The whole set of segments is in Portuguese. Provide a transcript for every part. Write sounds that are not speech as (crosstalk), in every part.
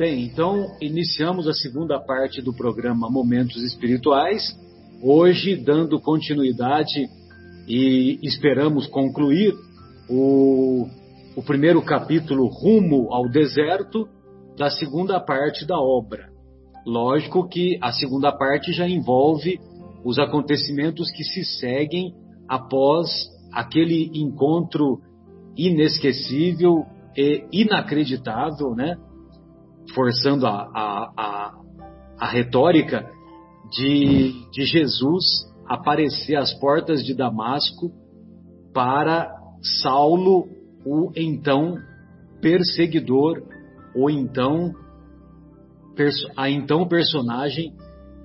Bem, então iniciamos a segunda parte do programa Momentos Espirituais, hoje dando continuidade e esperamos concluir o, o primeiro capítulo Rumo ao Deserto da segunda parte da obra. Lógico que a segunda parte já envolve os acontecimentos que se seguem após aquele encontro inesquecível e inacreditável, né? Forçando a, a, a, a retórica de, de Jesus aparecer às portas de Damasco para Saulo, o então perseguidor, ou então a então personagem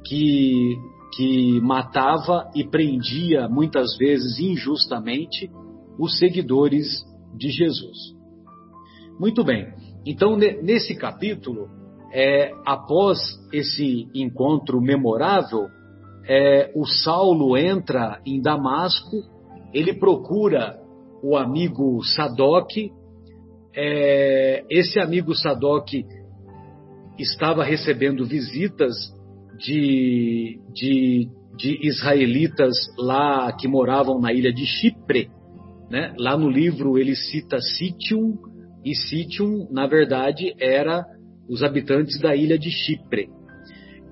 que, que matava e prendia muitas vezes injustamente os seguidores de Jesus. Muito bem. Então, nesse capítulo, é, após esse encontro memorável, é, o Saulo entra em Damasco, ele procura o amigo Sadoc. É, esse amigo Sadoc estava recebendo visitas de, de, de, israelitas lá que moravam na ilha de Chipre. Né? Lá no livro ele cita Sitium, e Sitium, na verdade, era os habitantes da ilha de Chipre.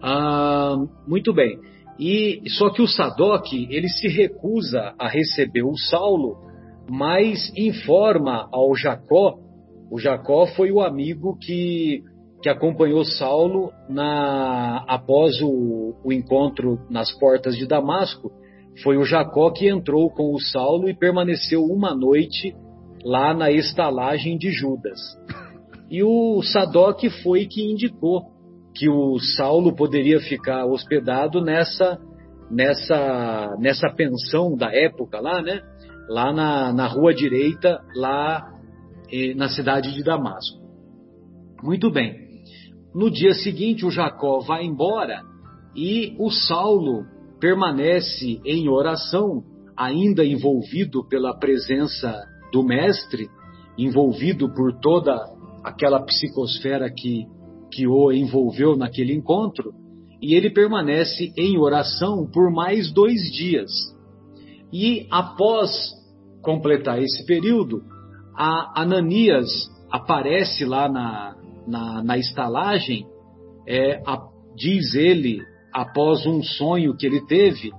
Ah, muito bem. E só que o Sadoc ele se recusa a receber o Saulo, mas informa ao Jacó. O Jacó foi o amigo que, que acompanhou Saulo na, após o, o encontro nas portas de Damasco. Foi o Jacó que entrou com o Saulo e permaneceu uma noite lá na estalagem de Judas. E o Sadoc foi que indicou que o Saulo poderia ficar hospedado nessa nessa nessa pensão da época lá, né? Lá na, na rua direita, lá na cidade de Damasco. Muito bem. No dia seguinte, o Jacó vai embora e o Saulo permanece em oração, ainda envolvido pela presença do mestre, envolvido por toda aquela psicosfera que, que o envolveu naquele encontro, e ele permanece em oração por mais dois dias. E após completar esse período, a Ananias aparece lá na, na, na estalagem, é, a, diz ele, após um sonho que ele teve,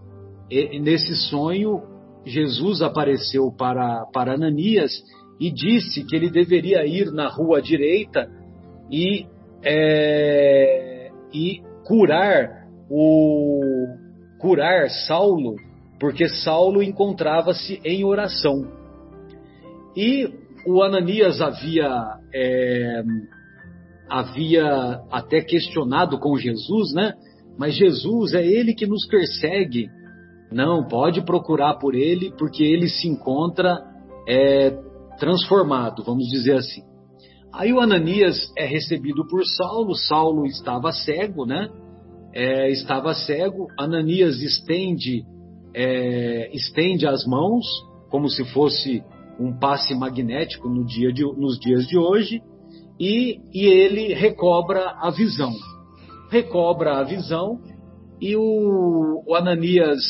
e, nesse sonho Jesus apareceu para, para Ananias e disse que ele deveria ir na rua direita e, é, e curar o curar Saulo, porque Saulo encontrava-se em oração. E o Ananias havia é, havia até questionado com Jesus, né? Mas Jesus é ele que nos persegue não, pode procurar por ele, porque ele se encontra é, transformado, vamos dizer assim. Aí o Ananias é recebido por Saulo, Saulo estava cego, né? É, estava cego, Ananias estende, é, estende as mãos, como se fosse um passe magnético no dia de, nos dias de hoje, e, e ele recobra a visão. Recobra a visão, e o, o Ananias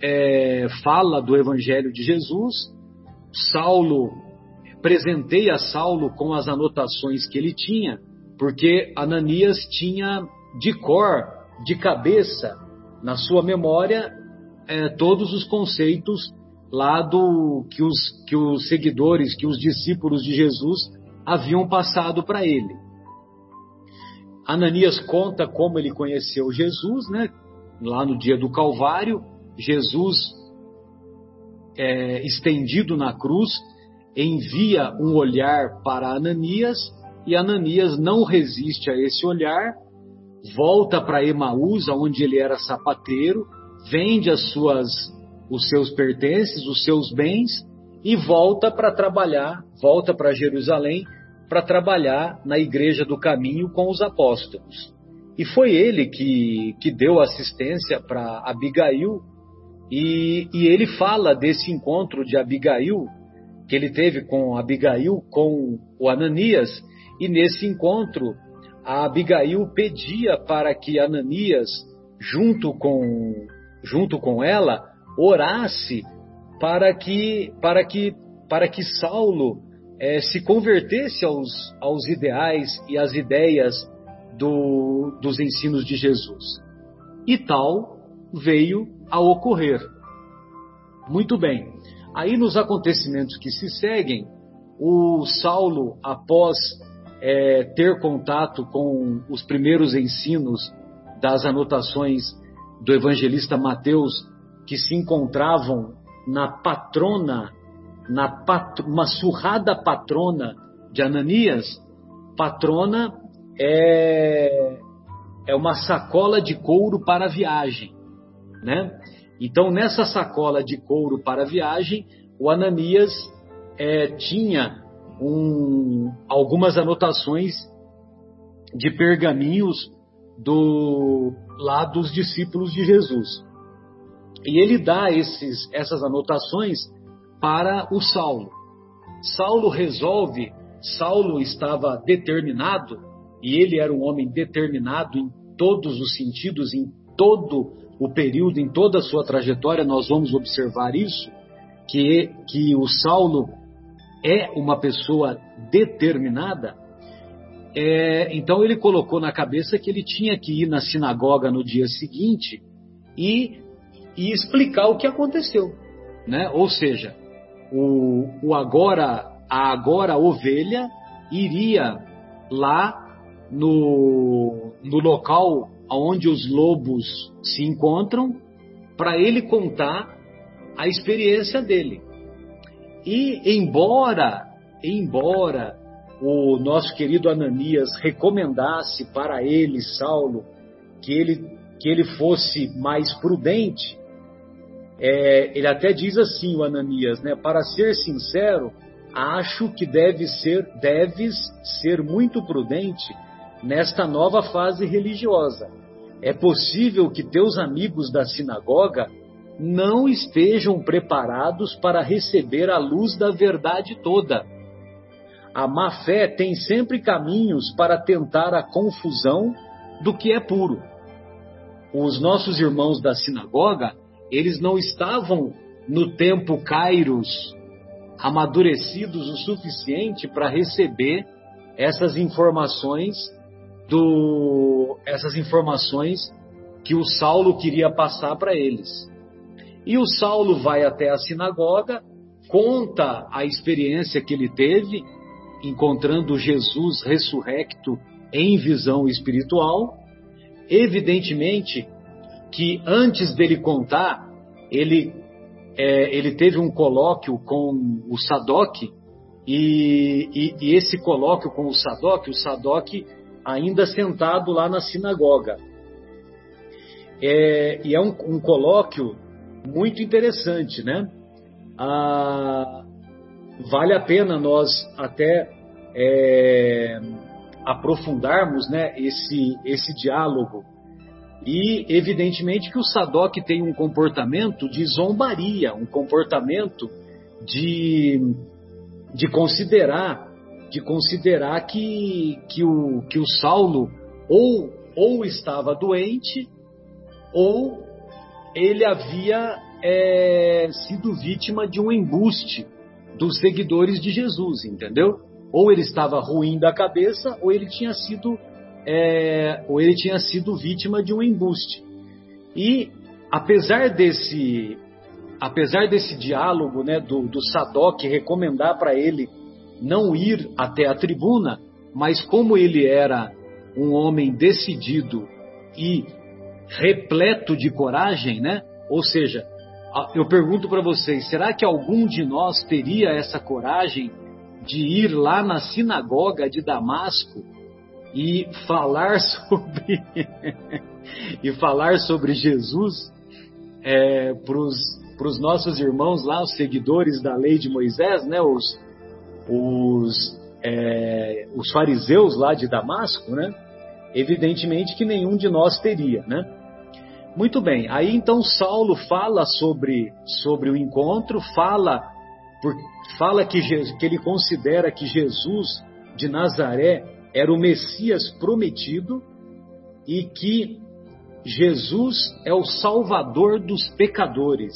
é, fala do Evangelho de Jesus. Saulo presenteia Saulo com as anotações que ele tinha, porque Ananias tinha de cor, de cabeça, na sua memória, é, todos os conceitos lá do que os, que os seguidores, que os discípulos de Jesus haviam passado para ele. Ananias conta como ele conheceu Jesus, né? Lá no dia do Calvário, Jesus, é, estendido na cruz, envia um olhar para Ananias e Ananias não resiste a esse olhar, volta para Emaús, onde ele era sapateiro, vende as suas, os seus pertences, os seus bens e volta para trabalhar, volta para Jerusalém para trabalhar na igreja do caminho com os apóstolos. E foi ele que, que deu assistência para Abigail, e, e ele fala desse encontro de Abigail, que ele teve com Abigail, com o Ananias, e nesse encontro, a Abigail pedia para que Ananias, junto com, junto com ela, orasse para que, para que, para que Saulo é, se convertesse aos, aos ideais e às ideias do, dos ensinos de Jesus. E tal veio a ocorrer. Muito bem. Aí nos acontecimentos que se seguem, o Saulo, após é, ter contato com os primeiros ensinos das anotações do evangelista Mateus, que se encontravam na patrona, na uma surrada patrona de Ananias, patrona é, é uma sacola de couro para viagem, né? Então nessa sacola de couro para viagem, o Ananias é, tinha um, algumas anotações de pergaminhos do lá dos discípulos de Jesus. E ele dá esses, essas anotações para o Saulo. Saulo resolve, Saulo estava determinado, e ele era um homem determinado em todos os sentidos, em todo o período, em toda a sua trajetória, nós vamos observar isso, que, que o Saulo é uma pessoa determinada, é, então ele colocou na cabeça que ele tinha que ir na sinagoga no dia seguinte e, e explicar o que aconteceu, né? Ou seja, o, o agora a agora ovelha iria lá no, no local onde os lobos se encontram para ele contar a experiência dele. E embora, embora o nosso querido Ananias recomendasse para ele, Saulo, que ele, que ele fosse mais prudente, é, ele até diz assim, o Ananias, né? Para ser sincero, acho que deve ser, deves ser muito prudente nesta nova fase religiosa. É possível que teus amigos da sinagoga não estejam preparados para receber a luz da verdade toda. A má fé tem sempre caminhos para tentar a confusão do que é puro. Os nossos irmãos da sinagoga, eles não estavam no tempo Kairos amadurecidos o suficiente para receber essas informações do essas informações que o Saulo queria passar para eles. E o Saulo vai até a sinagoga, conta a experiência que ele teve encontrando Jesus ressurrecto em visão espiritual. Evidentemente que antes dele contar, ele, é, ele teve um colóquio com o Sadoc, e, e, e, esse colóquio com o Sadoc, o Sadoc ainda sentado lá na sinagoga. É, e é um, um colóquio muito interessante, né? Ah, vale a pena nós até é, aprofundarmos né, esse, esse diálogo. E, evidentemente, que o Sadoc tem um comportamento de zombaria, um comportamento de, de considerar de considerar que, que, o, que o Saulo ou, ou estava doente ou ele havia é, sido vítima de um embuste dos seguidores de Jesus, entendeu? Ou ele estava ruim da cabeça, ou ele tinha sido, é, ou ele tinha sido vítima de um embuste. E apesar desse, apesar desse diálogo, né, do, do Sadoc recomendar para ele não ir até a tribuna, mas como ele era um homem decidido e repleto de coragem, né? Ou seja, eu pergunto para vocês, será que algum de nós teria essa coragem de ir lá na sinagoga de Damasco e falar (laughs) sobre e falar sobre Jesus é, para os nossos irmãos lá, os seguidores da lei de Moisés, né? Os, os, é, os fariseus lá de Damasco, né? Evidentemente que nenhum de nós teria, né? Muito bem, aí então Saulo fala sobre, sobre o encontro, fala, por, fala que, que ele considera que Jesus de Nazaré era o Messias prometido e que Jesus é o Salvador dos pecadores.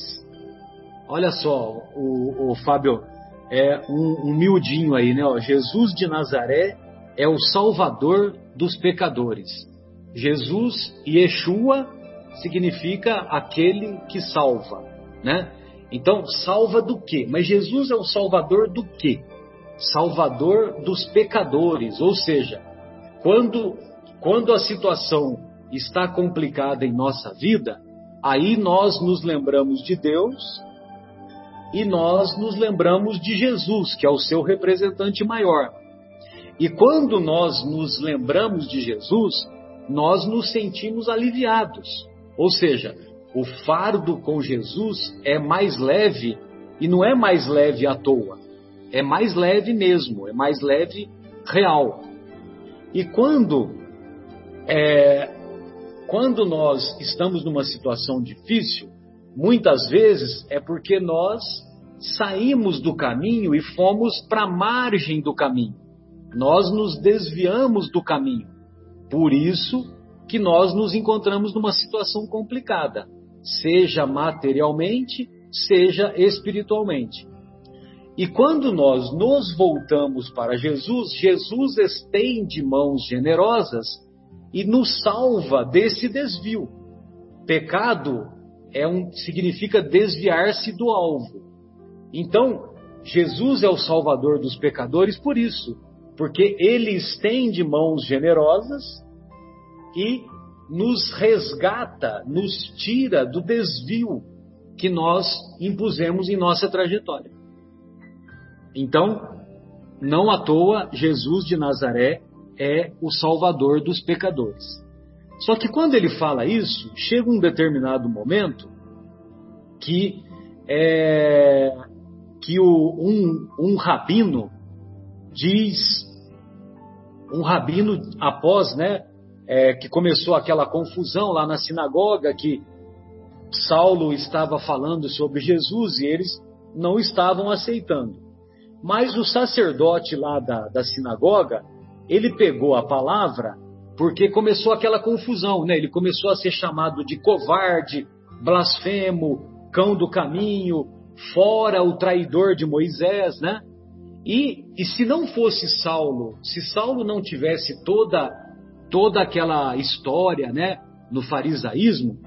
Olha só, o, o Fábio, é um, um miudinho aí, né? Ó, Jesus de Nazaré é o Salvador dos pecadores. Jesus, Yeshua, significa aquele que salva, né? Então, salva do quê? Mas Jesus é o Salvador do quê? Salvador dos pecadores, ou seja, quando, quando a situação está complicada em nossa vida, aí nós nos lembramos de Deus e nós nos lembramos de Jesus, que é o seu representante maior. E quando nós nos lembramos de Jesus, nós nos sentimos aliviados. Ou seja, o fardo com Jesus é mais leve e não é mais leve à toa. É mais leve mesmo, é mais leve real. E quando é, quando nós estamos numa situação difícil, muitas vezes é porque nós saímos do caminho e fomos para a margem do caminho. Nós nos desviamos do caminho. Por isso que nós nos encontramos numa situação complicada, seja materialmente, seja espiritualmente. E quando nós nos voltamos para Jesus, Jesus estende mãos generosas e nos salva desse desvio. Pecado é um, significa desviar-se do alvo. Então, Jesus é o salvador dos pecadores por isso, porque ele estende mãos generosas e nos resgata, nos tira do desvio que nós impusemos em nossa trajetória. Então, não à toa, Jesus de Nazaré é o salvador dos pecadores. Só que quando ele fala isso, chega um determinado momento que é, que o, um, um rabino diz, um rabino após, né, é, que começou aquela confusão lá na sinagoga que Saulo estava falando sobre Jesus e eles não estavam aceitando. Mas o sacerdote lá da, da sinagoga, ele pegou a palavra porque começou aquela confusão, né? Ele começou a ser chamado de covarde, blasfemo, cão do caminho, fora o traidor de Moisés, né? E, e se não fosse Saulo, se Saulo não tivesse toda toda aquela história, né, no farisaísmo,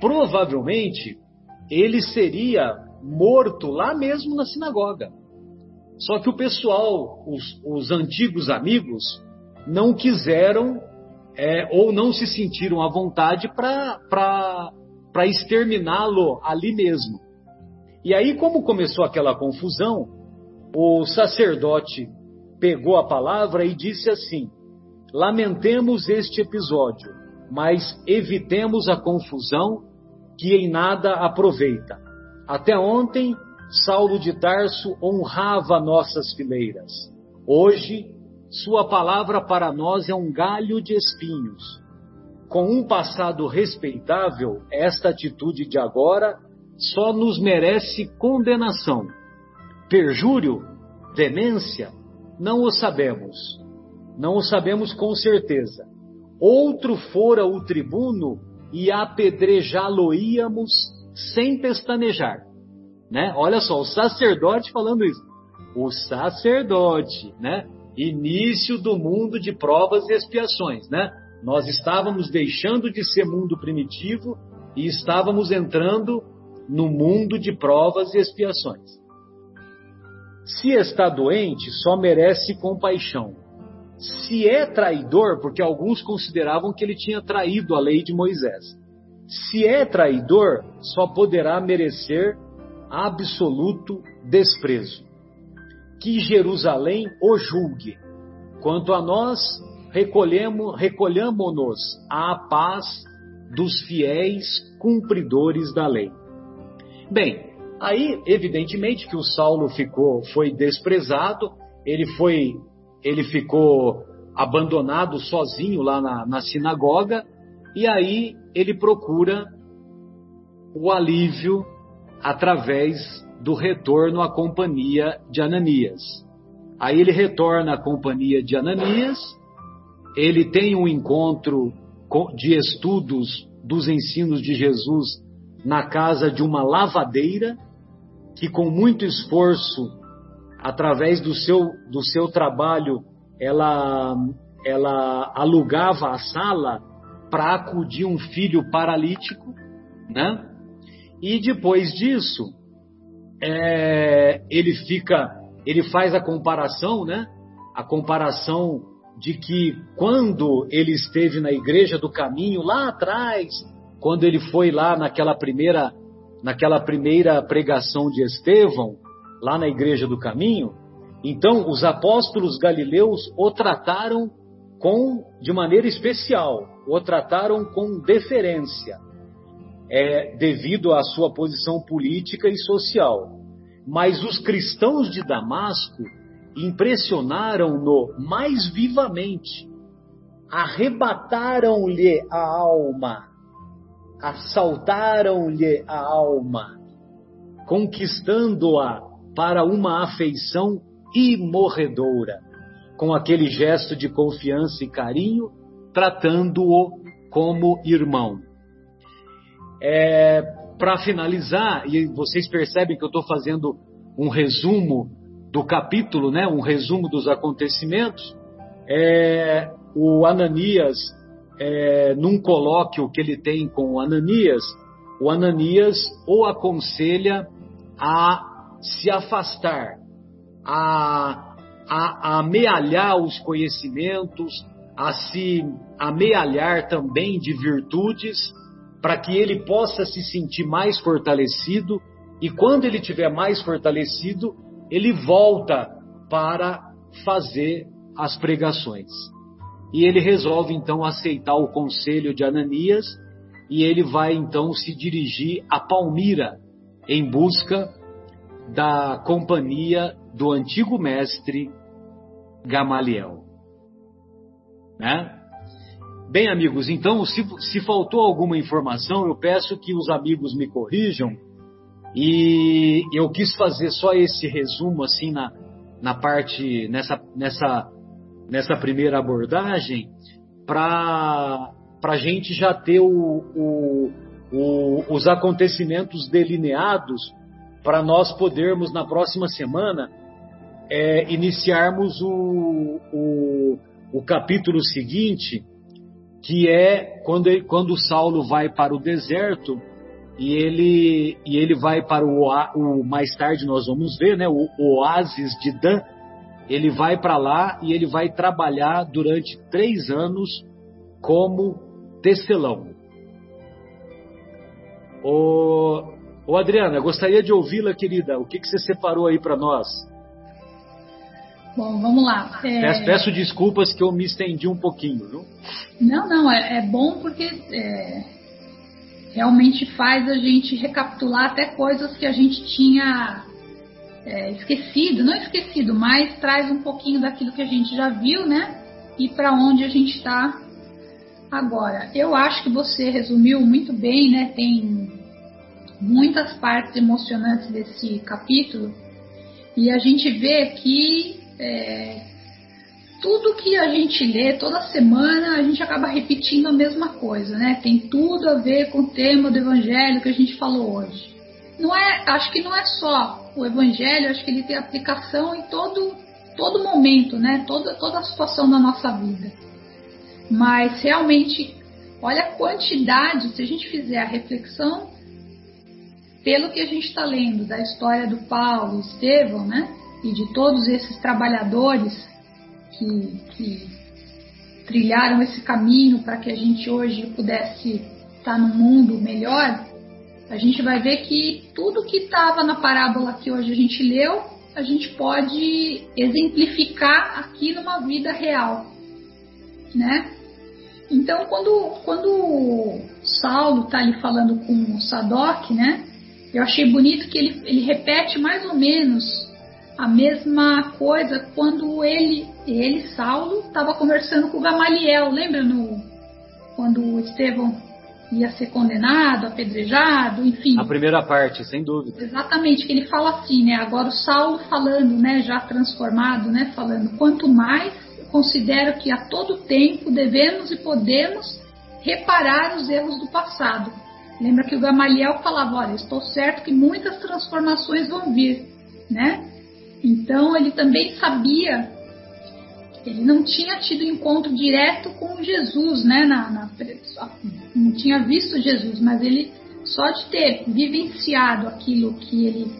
provavelmente ele seria morto lá mesmo na sinagoga. Só que o pessoal, os, os antigos amigos, não quiseram é, ou não se sentiram à vontade para exterminá-lo ali mesmo. E aí, como começou aquela confusão, o sacerdote pegou a palavra e disse assim: Lamentemos este episódio, mas evitemos a confusão que em nada aproveita. Até ontem, Saulo de Tarso honrava nossas fileiras. Hoje, sua palavra para nós é um galho de espinhos. Com um passado respeitável, esta atitude de agora só nos merece condenação. Perjúrio? Demência? Não o sabemos. Não o sabemos com certeza. Outro fora o tribuno e apedrejá-lo-íamos sem pestanejar. Né? Olha só, o sacerdote falando isso. O sacerdote, né? Início do mundo de provas e expiações, né? Nós estávamos deixando de ser mundo primitivo e estávamos entrando no mundo de provas e expiações. Se está doente, só merece compaixão. Se é traidor, porque alguns consideravam que ele tinha traído a lei de Moisés. Se é traidor, só poderá merecer absoluto desprezo. Que Jerusalém o julgue. Quanto a nós, recolhamos-nos à paz dos fiéis cumpridores da lei. Bem, aí evidentemente que o Saulo ficou, foi desprezado, ele foi, ele ficou abandonado sozinho lá na, na sinagoga, e aí ele procura o alívio através do retorno à companhia de Ananias. Aí ele retorna à companhia de Ananias ele tem um encontro de estudos dos ensinos de Jesus na casa de uma lavadeira que com muito esforço, através do seu, do seu trabalho, ela, ela alugava a sala para acudir um filho paralítico, né? E depois disso, é, ele fica, ele faz a comparação, né? A comparação de que quando ele esteve na igreja do caminho lá atrás, quando ele foi lá naquela primeira naquela primeira pregação de Estevão, lá na igreja do caminho, então os apóstolos galileus o trataram com de maneira especial, o trataram com deferência, é, devido à sua posição política e social. Mas os cristãos de Damasco impressionaram-no mais vivamente, arrebataram-lhe a alma, assaltaram-lhe a alma, conquistando-a para uma afeição imorredora, com aquele gesto de confiança e carinho, tratando-o como irmão. É, para finalizar, e vocês percebem que eu estou fazendo um resumo do capítulo, né, um resumo dos acontecimentos, é, o Ananias, é, num colóquio que ele tem com o Ananias, o Ananias o aconselha a se afastar, a, a, a amealhar os conhecimentos, a se amealhar também de virtudes, para que ele possa se sentir mais fortalecido, e quando ele tiver mais fortalecido, ele volta para fazer as pregações. E ele resolve então aceitar o conselho de Ananias e ele vai então se dirigir a Palmira em busca da companhia do antigo mestre Gamaliel. Né? Bem, amigos, então, se, se faltou alguma informação, eu peço que os amigos me corrijam. E eu quis fazer só esse resumo assim na, na parte, nessa, nessa, nessa primeira abordagem, para a gente já ter o, o, o, os acontecimentos delineados para nós podermos na próxima semana é, iniciarmos o, o, o capítulo seguinte, que é quando, quando Saulo vai para o deserto e ele, e ele vai para o, o mais tarde nós vamos ver, né, o, oásis de Dan. Ele vai para lá e ele vai trabalhar durante três anos como tecelão. Ô Adriana, gostaria de ouvi-la, querida. O que, que você separou aí para nós? Bom, vamos lá. É... Peço, peço, desculpas que eu me estendi um pouquinho, viu? Não, não, é, é bom porque é, realmente faz a gente recapitular até coisas que a gente tinha é, esquecido, não esquecido, mas traz um pouquinho daquilo que a gente já viu, né? E para onde a gente está agora. Eu acho que você resumiu muito bem, né? Tem muitas partes emocionantes desse capítulo e a gente vê que é, tudo que a gente lê toda semana, a gente acaba repetindo a mesma coisa, né? Tem tudo a ver com o tema do evangelho que a gente falou hoje. Não é, acho que não é só o evangelho, acho que ele tem aplicação em todo todo momento, né? Toda toda a situação da nossa vida. Mas realmente, olha a quantidade, se a gente fizer a reflexão pelo que a gente está lendo da história do Paulo, Estevão, né? E de todos esses trabalhadores que, que trilharam esse caminho para que a gente hoje pudesse estar num mundo melhor, a gente vai ver que tudo que estava na parábola que hoje a gente leu, a gente pode exemplificar aqui numa vida real, né? Então, quando, quando Saulo está ali falando com o Sadoc, né? Eu achei bonito que ele, ele repete mais ou menos a mesma coisa quando ele, ele Saulo, estava conversando com Gamaliel. Lembra no, quando Estevão ia ser condenado, apedrejado, enfim. A primeira parte, sem dúvida. Exatamente, que ele fala assim, né? Agora o Saulo falando, né? Já transformado, né? Falando, quanto mais, considero que a todo tempo devemos e podemos reparar os erros do passado. Lembra que o Gamaliel falava, olha, estou certo que muitas transformações vão vir, né? Então ele também sabia, ele não tinha tido encontro direto com Jesus, né? Na, na, não tinha visto Jesus, mas ele só de ter vivenciado aquilo que ele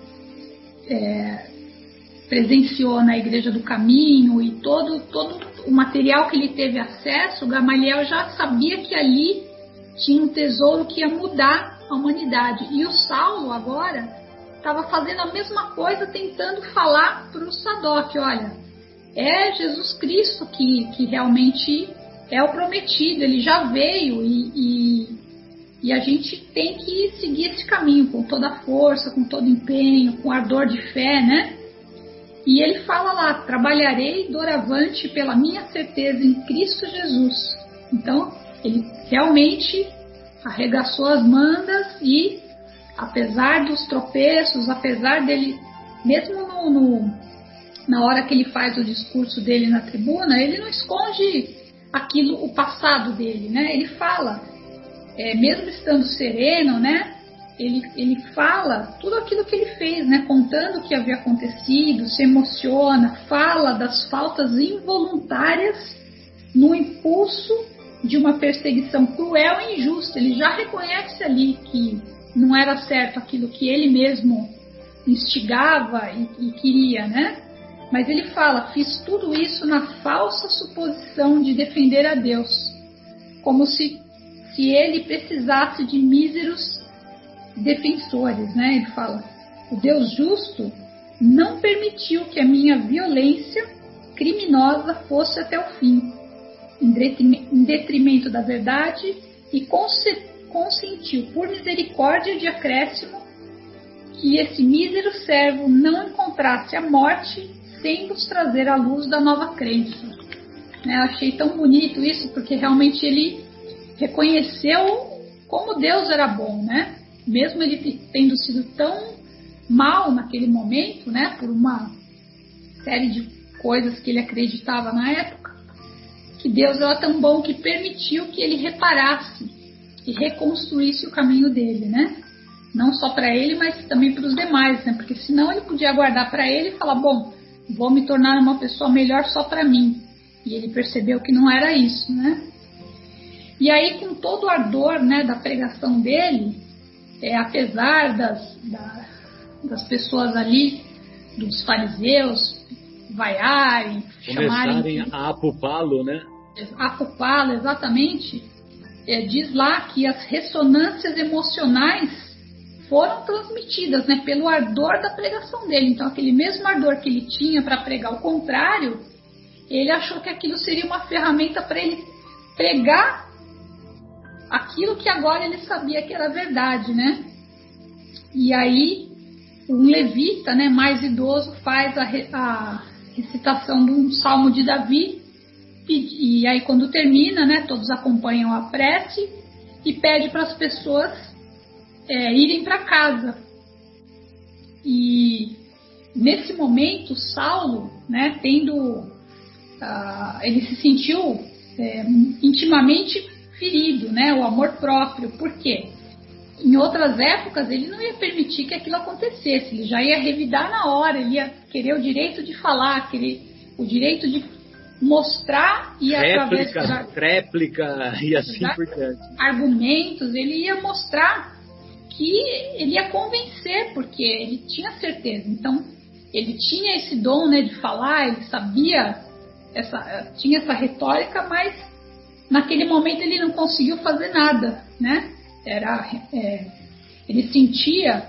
é, presenciou na Igreja do Caminho e todo, todo o material que ele teve acesso, Gamaliel já sabia que ali tinha um tesouro que ia mudar a humanidade. E o Saulo agora estava fazendo a mesma coisa, tentando falar para o Sadoc, olha, é Jesus Cristo que, que realmente é o prometido, ele já veio e, e, e, a gente tem que seguir esse caminho com toda a força, com todo empenho, com ardor de fé, né? E ele fala lá: trabalharei doravante pela minha certeza em Cristo Jesus. Então, ele realmente arregaçou as mandas e, apesar dos tropeços, apesar dele, mesmo no, no, na hora que ele faz o discurso dele na tribuna, ele não esconde aquilo, o passado dele, né? Ele fala, é, mesmo estando sereno, né? Ele, ele fala tudo aquilo que ele fez, né? Contando o que havia acontecido, se emociona, fala das faltas involuntárias no impulso de uma perseguição cruel e injusta. Ele já reconhece ali que não era certo aquilo que ele mesmo instigava e, e queria, né? Mas ele fala: fiz tudo isso na falsa suposição de defender a Deus, como se, se ele precisasse de míseros defensores, né? Ele fala: o Deus justo não permitiu que a minha violência criminosa fosse até o fim em detrimento da verdade e consentiu por misericórdia de acréscimo que esse mísero servo não encontrasse a morte sem nos trazer a luz da nova crença. Né, achei tão bonito isso porque realmente ele reconheceu como Deus era bom, né? Mesmo ele tendo sido tão mal naquele momento, né? Por uma série de coisas que ele acreditava na época que Deus era tão bom que permitiu que ele reparasse e reconstruísse o caminho dele, né? Não só para ele, mas também para os demais, né? Porque senão ele podia guardar para ele e falar: bom, vou me tornar uma pessoa melhor só para mim. E ele percebeu que não era isso, né? E aí, com todo o ardor né, da pregação dele, é, apesar das, da, das pessoas ali, dos fariseus, vaiarem, Começarem chamarem. a apupá-lo, né? Apupá-lo, exatamente. É, diz lá que as ressonâncias emocionais foram transmitidas né, pelo ardor da pregação dele. Então, aquele mesmo ardor que ele tinha para pregar o contrário, ele achou que aquilo seria uma ferramenta para ele pregar aquilo que agora ele sabia que era verdade, né? E aí, um levita, né, mais idoso, faz a, a recitação de um salmo de Davi. E, e aí, quando termina, né, todos acompanham a prece e pede para as pessoas é, irem para casa. E nesse momento, Saulo, né, tendo. Uh, ele se sentiu é, intimamente ferido, né, o amor próprio. Por quê? em outras épocas ele não ia permitir que aquilo acontecesse, ele já ia revidar na hora, ele ia querer o direito de falar, querer o direito de mostrar e réplica, através de réplica e assim por diante. Argumentos, ele ia mostrar que ele ia convencer, porque ele tinha certeza. Então, ele tinha esse dom né, de falar, ele sabia, essa, tinha essa retórica, mas naquele momento ele não conseguiu fazer nada, né? era é, ele sentia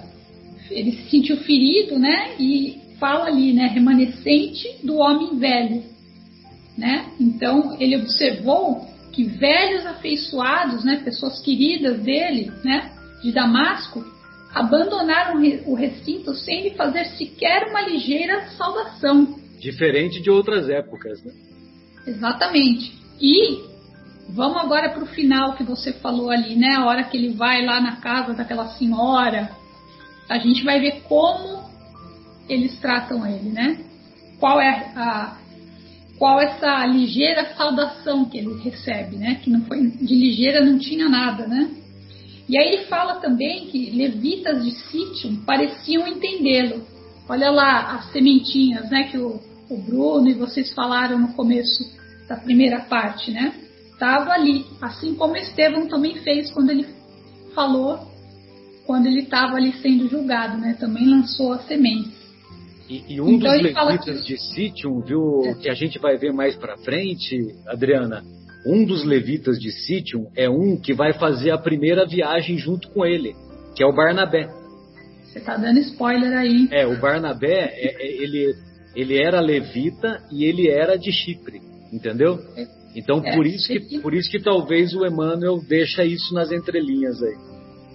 ele se sentiu ferido, né? E fala ali, né? Remanescente do homem velho, né? Então ele observou que velhos afeiçoados, né? Pessoas queridas dele, né? De Damasco, abandonaram o recinto sem lhe fazer sequer uma ligeira saudação. Diferente de outras épocas, né? Exatamente. E Vamos agora para o final que você falou ali, né? A hora que ele vai lá na casa daquela senhora. A gente vai ver como eles tratam ele, né? Qual é a, qual essa ligeira saudação que ele recebe, né? Que não foi de ligeira não tinha nada, né? E aí ele fala também que levitas de sítio pareciam entendê-lo. Olha lá as sementinhas, né? Que o, o Bruno e vocês falaram no começo da primeira parte, né? Estava ali, assim como Estevão também fez quando ele falou, quando ele estava ali sendo julgado, né? Também lançou a semente. E, e um então, dos levitas que... de Sítio, viu, é. que a gente vai ver mais para frente, Adriana, um dos levitas de Sítio é um que vai fazer a primeira viagem junto com ele, que é o Barnabé. Você tá dando spoiler aí. É, o Barnabé, é, é, ele, ele era levita e ele era de Chipre, entendeu? É. Então por isso que por isso que talvez o Emmanuel deixa isso nas entrelinhas aí.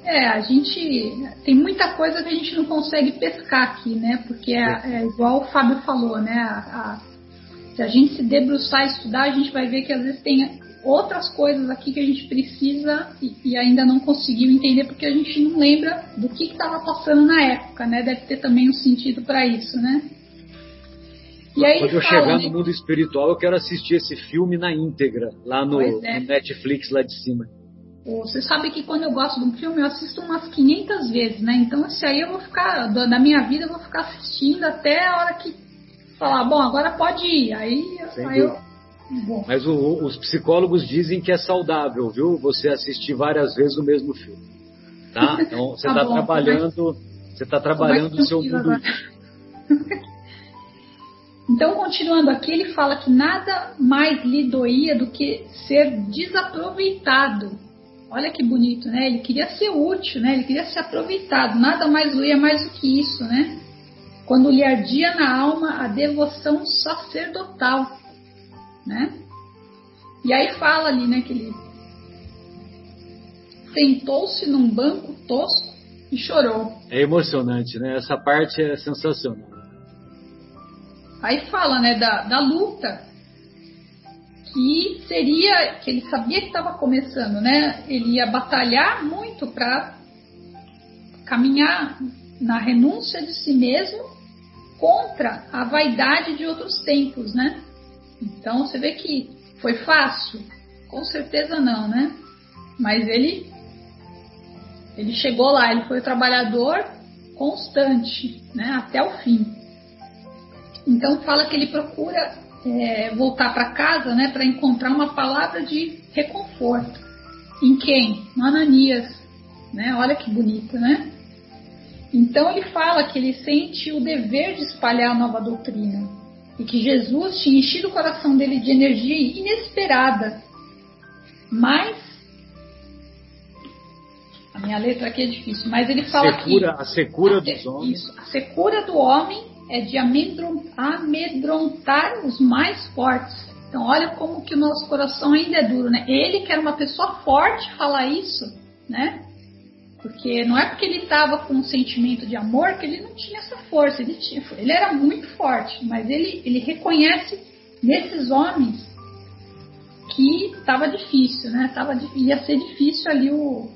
É, a gente tem muita coisa que a gente não consegue pescar aqui, né? Porque é, é igual o Fábio falou, né? A, a, se a gente se debruçar e estudar, a gente vai ver que às vezes tem outras coisas aqui que a gente precisa e, e ainda não conseguiu entender porque a gente não lembra do que estava passando na época, né? Deve ter também um sentido para isso, né? E aí Quando eu fala, chegar né? no mundo espiritual, eu quero assistir esse filme na íntegra, lá no, é. no Netflix, lá de cima. Você sabe que quando eu gosto de um filme, eu assisto umas 500 vezes, né? Então, esse aí eu vou ficar, da minha vida, eu vou ficar assistindo até a hora que falar, bom, agora pode ir. Aí, aí eu. Bom. Mas o, os psicólogos dizem que é saudável, viu? Você assistir várias vezes o mesmo filme. Tá? (laughs) Então, você está tá trabalhando. Você está trabalhando o seu mundo. (laughs) Então, continuando aqui, ele fala que nada mais lhe doía do que ser desaproveitado Olha que bonito, né? Ele queria ser útil, né? Ele queria ser aproveitado. Nada mais doía mais do que isso, né? Quando lhe ardia na alma a devoção sacerdotal, né? E aí fala ali, né, que ele sentou-se num banco tosco e chorou. É emocionante, né? Essa parte é sensacional. Aí fala, né, da, da luta que seria que ele sabia que estava começando, né? Ele ia batalhar muito para caminhar na renúncia de si mesmo contra a vaidade de outros tempos, né? Então você vê que foi fácil? Com certeza não, né? Mas ele ele chegou lá, ele foi trabalhador constante, né? Até o fim. Então fala que ele procura é, voltar para casa, né, para encontrar uma palavra de reconforto. Em quem? No Ananias, né? Olha que bonito, né? Então ele fala que ele sente o dever de espalhar a nova doutrina e que Jesus tinha enchido o coração dele de energia inesperada. Mas a minha letra aqui é difícil, mas ele fala secura, que a secura dos homens, isso, a secura do homem é de amedrontar os mais fortes. Então, olha como que o nosso coração ainda é duro, né? Ele que era uma pessoa forte falar isso, né? Porque não é porque ele estava com um sentimento de amor que ele não tinha essa força. Ele, tinha, ele era muito forte, mas ele, ele reconhece nesses homens que estava difícil, né? Tava, ia ser difícil ali o,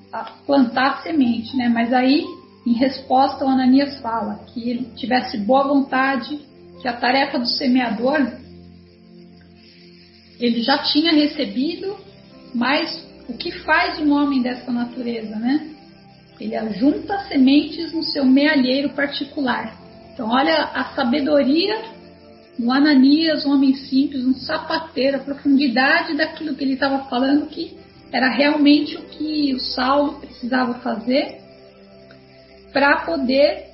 plantar a semente, né? Mas aí em resposta, o Ananias fala que ele tivesse boa vontade, que a tarefa do semeador ele já tinha recebido, mas o que faz um homem dessa natureza, né? Ele ajunta sementes no seu mealheiro particular. Então, olha a sabedoria do Ananias, um homem simples, um sapateiro, a profundidade daquilo que ele estava falando, que era realmente o que o Saulo precisava fazer para poder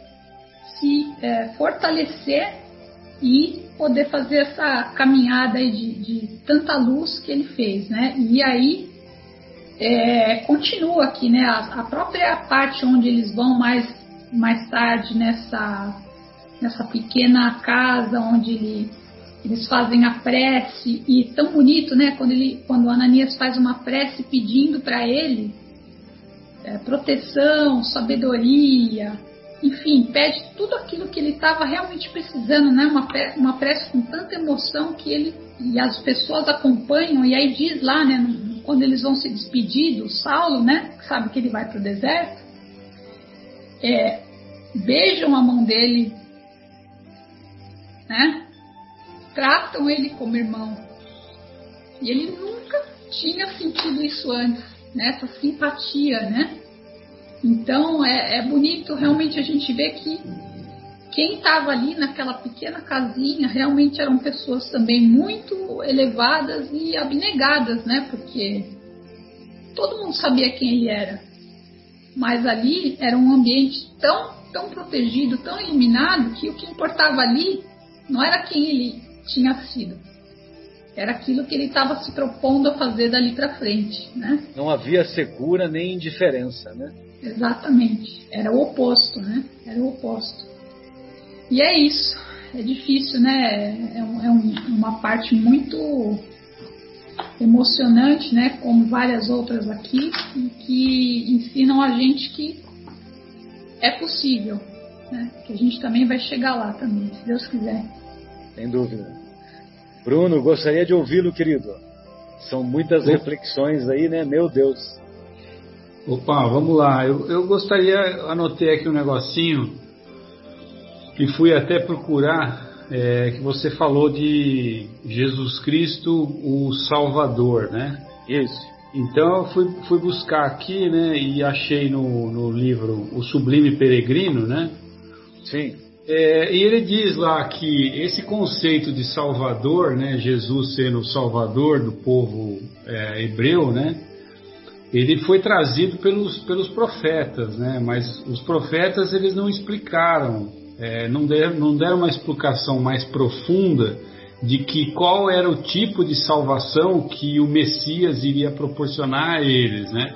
se é, fortalecer e poder fazer essa caminhada de, de, tanta luz que ele fez, né? E aí é, continua aqui, né? A, a, própria parte onde eles vão mais mais tarde nessa nessa pequena casa onde ele, eles fazem a prece e tão bonito, né? Quando ele quando Ananias faz uma prece pedindo para ele é, proteção, sabedoria, enfim, pede tudo aquilo que ele estava realmente precisando, né? Uma, uma prece com tanta emoção que ele e as pessoas acompanham, e aí diz lá, né, quando eles vão se despedir do Saulo, né, que sabe que ele vai para o deserto, é, beijam a mão dele, né? tratam ele como irmão. E ele nunca tinha sentido isso antes, né? essa simpatia, né? Então é, é bonito realmente a gente ver que quem estava ali naquela pequena casinha realmente eram pessoas também muito elevadas e abnegadas, né? Porque todo mundo sabia quem ele era. Mas ali era um ambiente tão, tão protegido, tão iluminado, que o que importava ali não era quem ele tinha sido. Era aquilo que ele estava se propondo a fazer dali para frente, né? Não havia segura nem indiferença, né? Exatamente. Era o oposto, né? Era o oposto. E é isso. É difícil, né? É, um, é um, uma parte muito emocionante, né? Como várias outras aqui, que ensinam a gente que é possível, né? Que a gente também vai chegar lá também, se Deus quiser. Sem dúvida. Bruno, gostaria de ouvi-lo, querido. São muitas reflexões aí, né? Meu Deus. Opa, vamos lá. Eu, eu gostaria, anotei aqui um negocinho e fui até procurar é, que você falou de Jesus Cristo, o Salvador, né? Isso. Então eu fui, fui buscar aqui, né, e achei no, no livro O Sublime Peregrino, né? Sim. É, e ele diz lá que esse conceito de Salvador, né, Jesus sendo o Salvador do povo é, hebreu, né? ele foi trazido pelos, pelos profetas, né? mas os profetas eles não explicaram, é, não, deram, não deram uma explicação mais profunda de que qual era o tipo de salvação que o Messias iria proporcionar a eles, né?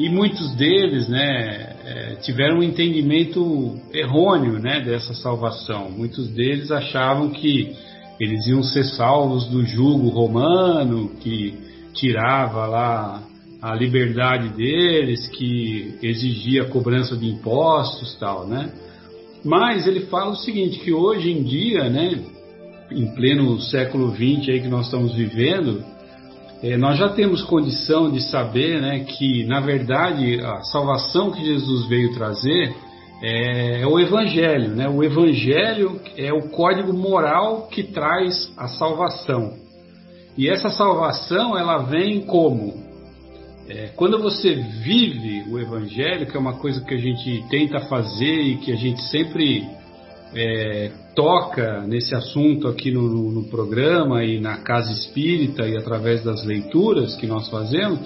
E muitos deles, né, é, tiveram um entendimento errôneo, né, dessa salvação. Muitos deles achavam que eles iam ser salvos do jugo romano, que tirava lá a liberdade deles, que exigia a cobrança de impostos tal, né? Mas ele fala o seguinte, que hoje em dia, né, em pleno século XX aí que nós estamos vivendo, é, nós já temos condição de saber, né, que na verdade a salvação que Jesus veio trazer é, é o Evangelho, né? O Evangelho é o código moral que traz a salvação. E essa salvação ela vem como é, quando você vive o Evangelho, que é uma coisa que a gente tenta fazer e que a gente sempre é, toca nesse assunto aqui no, no, programa e na casa espírita e através das leituras que nós fazemos,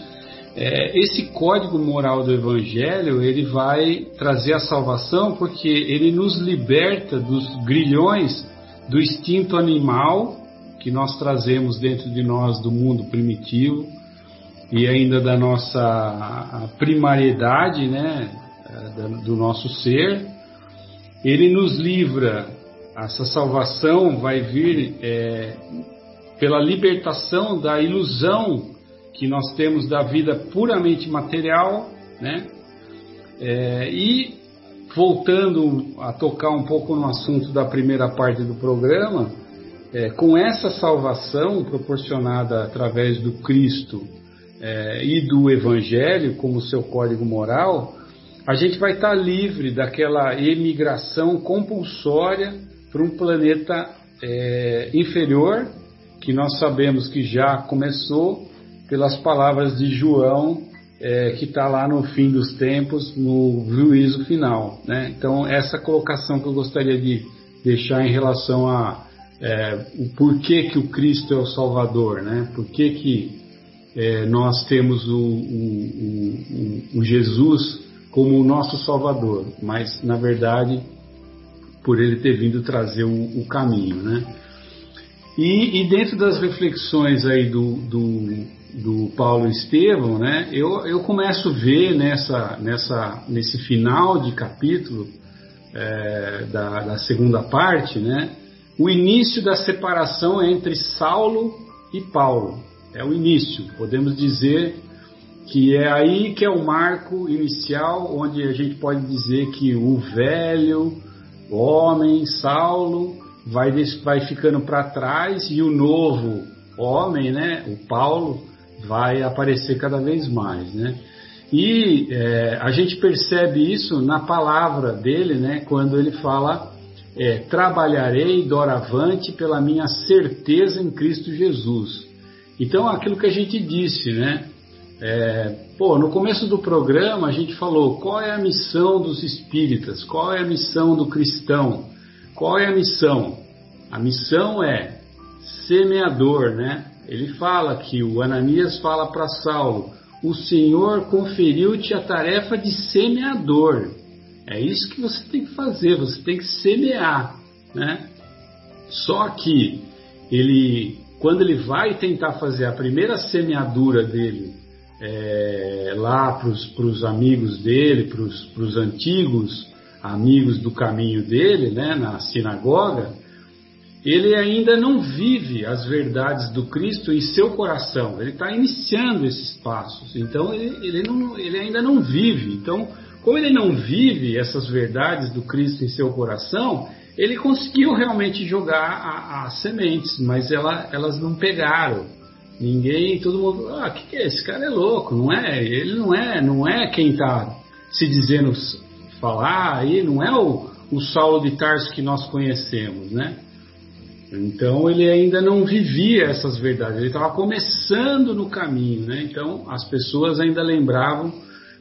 é, esse código moral do Evangelho ele vai trazer a salvação porque ele nos liberta dos grilhões do instinto animal que nós trazemos dentro de nós do mundo primitivo e ainda da nossa primariedade, né, do nosso ser, ele nos livra. Essa salvação vai vir é, pela libertação da ilusão que nós temos da vida puramente material, né? É, e voltando a tocar um pouco no assunto da primeira parte do programa, é, com essa salvação proporcionada através do Cristo é, e do Evangelho como seu código moral, a gente vai estar livre daquela emigração compulsória para um planeta é, inferior, que nós sabemos que já começou pelas palavras de João, é, que está lá no fim dos tempos, no juízo final. Né? Então, essa colocação que eu gostaria de deixar em relação a é, o porquê que o Cristo é o Salvador, né? Por que, é, nós temos o, o, o, o, Jesus como o nosso Salvador, mas na verdade por ele ter vindo trazer o, caminho, né? E, e, dentro das reflexões aí do, do, do Paulo Estevão, né, eu, eu começo a ver nessa, nessa, nesse final de capítulo é, da, da segunda parte, né, o início da separação entre Saulo e Paulo é o início. Podemos dizer que é aí que é o marco inicial, onde a gente pode dizer que o velho homem, Saulo, vai, vai ficando para trás e o novo homem, né, o Paulo, vai aparecer cada vez mais, né? E é, a gente percebe isso na palavra dele, né, quando ele fala é, trabalharei doravante pela minha certeza em Cristo Jesus. Então, aquilo que a gente disse, né? É, pô, no começo do programa a gente falou qual é a missão dos espíritas, qual é a missão do cristão, qual é a missão? A missão é semeador, né? Ele fala que o Ananias fala para Saulo: o Senhor conferiu-te a tarefa de semeador. É isso que você tem que fazer, você tem que semear, né? Só que ele, quando ele vai tentar fazer a primeira semeadura dele é, lá para os amigos dele, para os antigos amigos do caminho dele, né, na sinagoga, ele ainda não vive as verdades do Cristo em seu coração. Ele está iniciando esses passos. Então ele, ele, não, ele ainda não vive. Então, como ele não vive essas verdades do Cristo em seu coração, ele conseguiu realmente jogar as sementes, mas ela, elas não pegaram. Ninguém, todo mundo, ah, que, que é? Esse cara é louco, não é? Ele não é, não é quem está se dizendo falar aí, não é o, o Saulo de Tarso que nós conhecemos, né? Então ele ainda não vivia essas verdades, ele estava começando no caminho, né? Então as pessoas ainda lembravam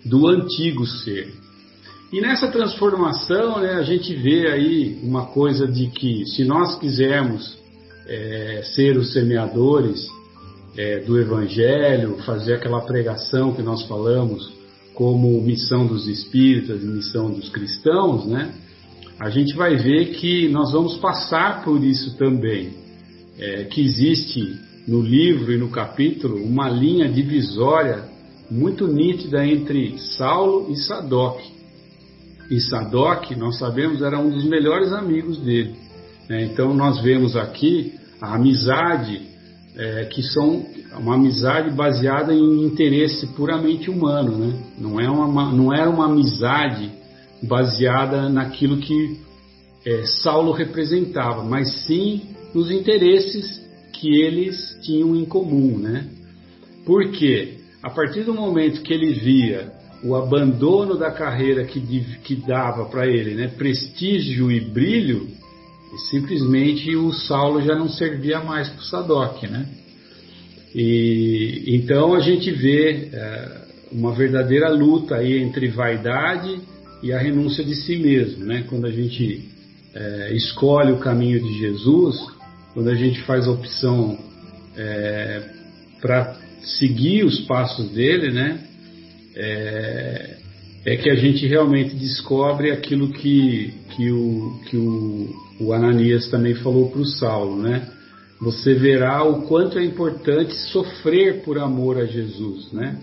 do antigo ser. E nessa transformação, né, a gente vê aí uma coisa de que se nós quisermos é, ser os semeadores é, do Evangelho, fazer aquela pregação que nós falamos como missão dos espíritas e missão dos cristãos, né? a gente vai ver que nós vamos passar por isso também. É, que existe no livro e no capítulo uma linha divisória muito nítida entre Saulo e Sadoc. E Sadoc, nós sabemos, era um dos melhores amigos dele. Né? Então nós vemos aqui a amizade, é, que são uma amizade baseada em interesse puramente humano. Né? Não, é uma, não era uma amizade baseada naquilo que é, Saulo representava, mas sim nos interesses que eles tinham em comum, né? Porque a partir do momento que ele via o abandono da carreira que, que dava para ele, né, prestígio e brilho, simplesmente o Saulo já não servia mais para o Sadoc, né? E então a gente vê é, uma verdadeira luta aí entre vaidade e a renúncia de si mesmo, né? Quando a gente é, escolhe o caminho de Jesus, quando a gente faz a opção é, para seguir os passos dele, né? É, é, que a gente realmente descobre aquilo que, que, o, que o, o Ananias também falou para o Saulo, né? Você verá o quanto é importante sofrer por amor a Jesus, né?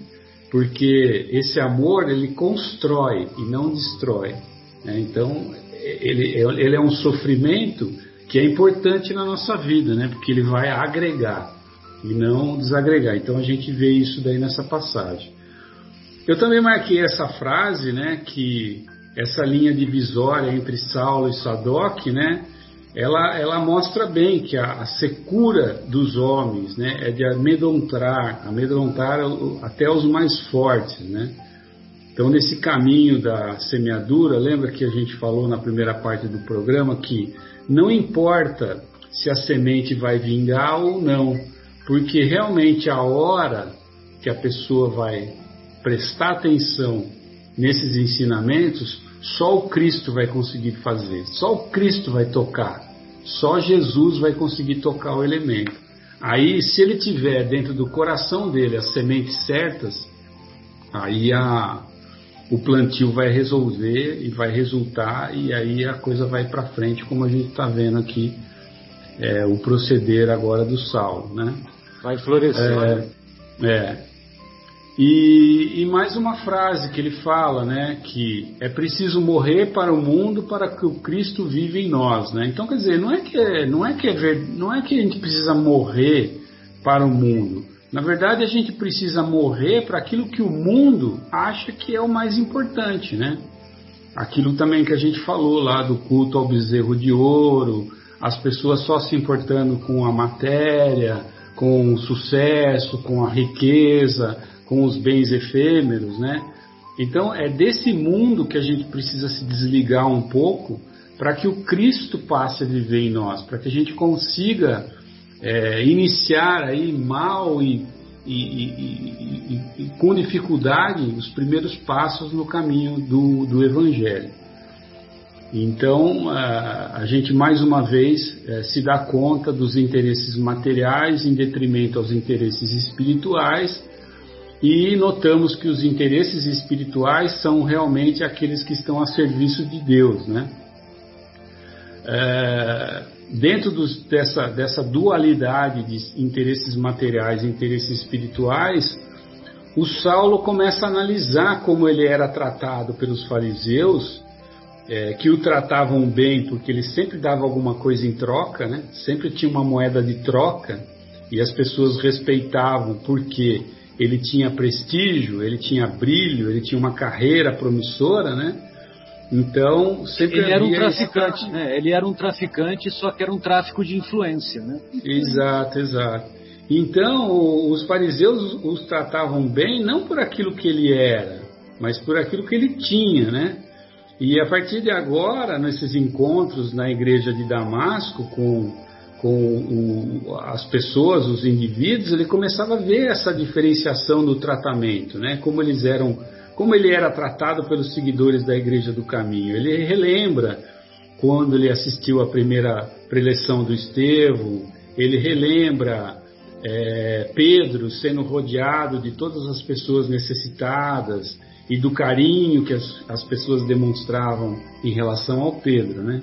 porque esse amor ele constrói e não destrói. Né? Então ele, ele é um sofrimento que é importante na nossa vida, né? porque ele vai agregar e não desagregar. Então a gente vê isso daí nessa passagem. Eu também marquei essa frase, né, que essa linha divisória entre Saulo e Sadoc, né, ela, ela mostra bem que a, a, secura dos homens né, é de amedrontar, amedrontar até os mais fortes. Né? Então, nesse caminho da semeadura, lembra que a gente falou na primeira parte do programa que não importa se a semente vai vingar ou não, porque realmente a hora que a pessoa vai prestar atenção nesses ensinamentos só o Cristo vai conseguir fazer, só o Cristo vai tocar, só Jesus vai conseguir tocar o elemento. Aí, se ele tiver dentro do coração dele as sementes certas, aí a, o plantio vai resolver e vai resultar, e aí a coisa vai para frente, como a gente está vendo aqui, é, o proceder agora do Saulo. Né? Vai florescer. É, é, e, e, mais uma frase que ele fala, né, que é preciso morrer para o mundo para que o Cristo vive em nós, né? Então quer dizer, não é que é, não é que é não é que a gente precisa morrer para o mundo. Na verdade, a gente precisa morrer para aquilo que o mundo acha que é o mais importante, né? Aquilo também que a gente falou lá do culto ao bezerro de ouro, as pessoas só se importando com a matéria, com o sucesso, com a riqueza, com os bens efêmeros, né? Então é desse mundo que a gente precisa se desligar um pouco para que o Cristo passe a viver em nós, para que a gente consiga é, iniciar aí mal e, e, e, e, com dificuldade os primeiros passos no caminho do, do Evangelho. Então, a, a gente mais uma vez é, se dá conta dos interesses materiais em detrimento aos interesses espirituais e notamos que os interesses espirituais são realmente aqueles que estão a serviço de Deus, né? É, dentro dos, dessa, dessa dualidade de interesses materiais e interesses espirituais, o Saulo começa a analisar como ele era tratado pelos fariseus, é, que o tratavam bem porque ele sempre dava alguma coisa em troca, né? sempre tinha uma moeda de troca, e as pessoas respeitavam porque ele tinha prestígio, ele tinha brilho, ele tinha uma carreira promissora, né? Então, sempre ele era um traficante, né? Ele era um traficante, só que era um tráfico de influência, né? Exato, exato. Então, os fariseus os tratavam bem não por aquilo que ele era, mas por aquilo que ele tinha, né? E a partir de agora, nesses encontros na igreja de Damasco com, com o, as pessoas, os indivíduos, ele começava a ver essa diferenciação do tratamento, né? Como eles eram como ele era tratado pelos seguidores da Igreja do Caminho. Ele relembra quando ele assistiu à primeira preleção do Estevão, ele relembra é, Pedro sendo rodeado de todas as pessoas necessitadas e do carinho que as, as pessoas demonstravam em relação ao Pedro, né?